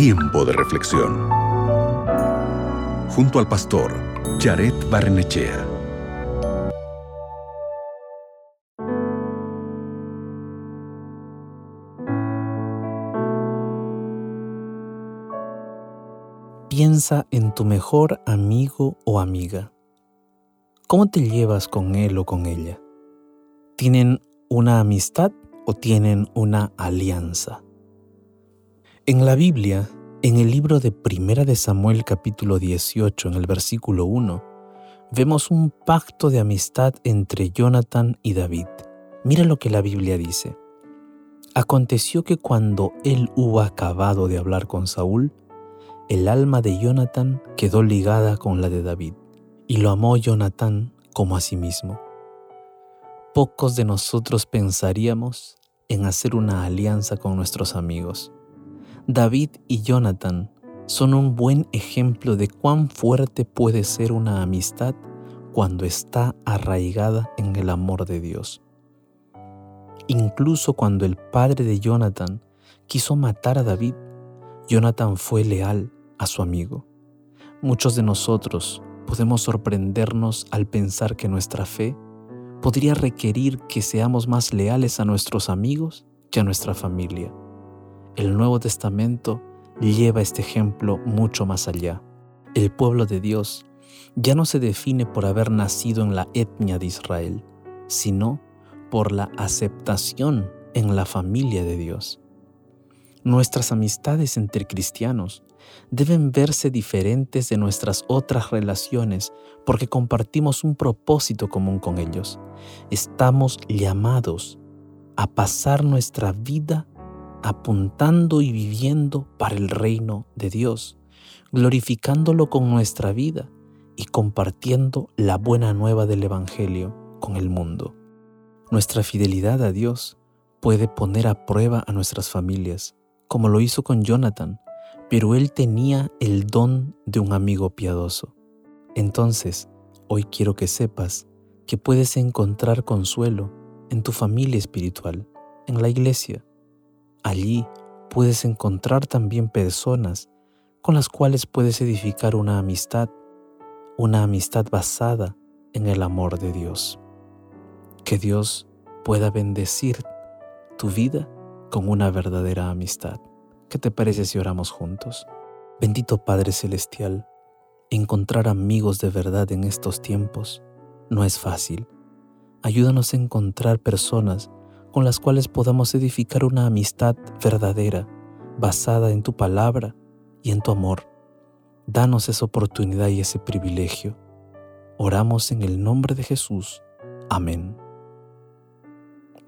Tiempo de reflexión. Junto al pastor Jared Barnechea. Piensa en tu mejor amigo o amiga. ¿Cómo te llevas con él o con ella? ¿Tienen una amistad o tienen una alianza? En la Biblia, en el libro de Primera de Samuel capítulo 18, en el versículo 1, vemos un pacto de amistad entre Jonathan y David. Mira lo que la Biblia dice. Aconteció que cuando él hubo acabado de hablar con Saúl, el alma de Jonathan quedó ligada con la de David, y lo amó Jonathan como a sí mismo. Pocos de nosotros pensaríamos en hacer una alianza con nuestros amigos David y Jonathan son un buen ejemplo de cuán fuerte puede ser una amistad cuando está arraigada en el amor de Dios. Incluso cuando el padre de Jonathan quiso matar a David, Jonathan fue leal a su amigo. Muchos de nosotros podemos sorprendernos al pensar que nuestra fe podría requerir que seamos más leales a nuestros amigos que a nuestra familia. El Nuevo Testamento lleva este ejemplo mucho más allá. El pueblo de Dios ya no se define por haber nacido en la etnia de Israel, sino por la aceptación en la familia de Dios. Nuestras amistades entre cristianos deben verse diferentes de nuestras otras relaciones porque compartimos un propósito común con ellos. Estamos llamados a pasar nuestra vida apuntando y viviendo para el reino de Dios, glorificándolo con nuestra vida y compartiendo la buena nueva del Evangelio con el mundo. Nuestra fidelidad a Dios puede poner a prueba a nuestras familias, como lo hizo con Jonathan, pero él tenía el don de un amigo piadoso. Entonces, hoy quiero que sepas que puedes encontrar consuelo en tu familia espiritual, en la iglesia, Allí puedes encontrar también personas con las cuales puedes edificar una amistad, una amistad basada en el amor de Dios. Que Dios pueda bendecir tu vida con una verdadera amistad. ¿Qué te parece si oramos juntos? Bendito Padre Celestial, encontrar amigos de verdad en estos tiempos no es fácil. Ayúdanos a encontrar personas con las cuales podamos edificar una amistad verdadera, basada en tu palabra y en tu amor. Danos esa oportunidad y ese privilegio. Oramos en el nombre de Jesús. Amén.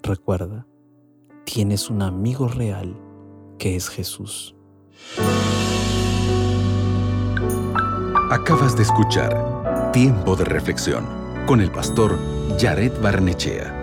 Recuerda, tienes un amigo real que es Jesús. Acabas de escuchar Tiempo de Reflexión con el pastor Jared Barnechea.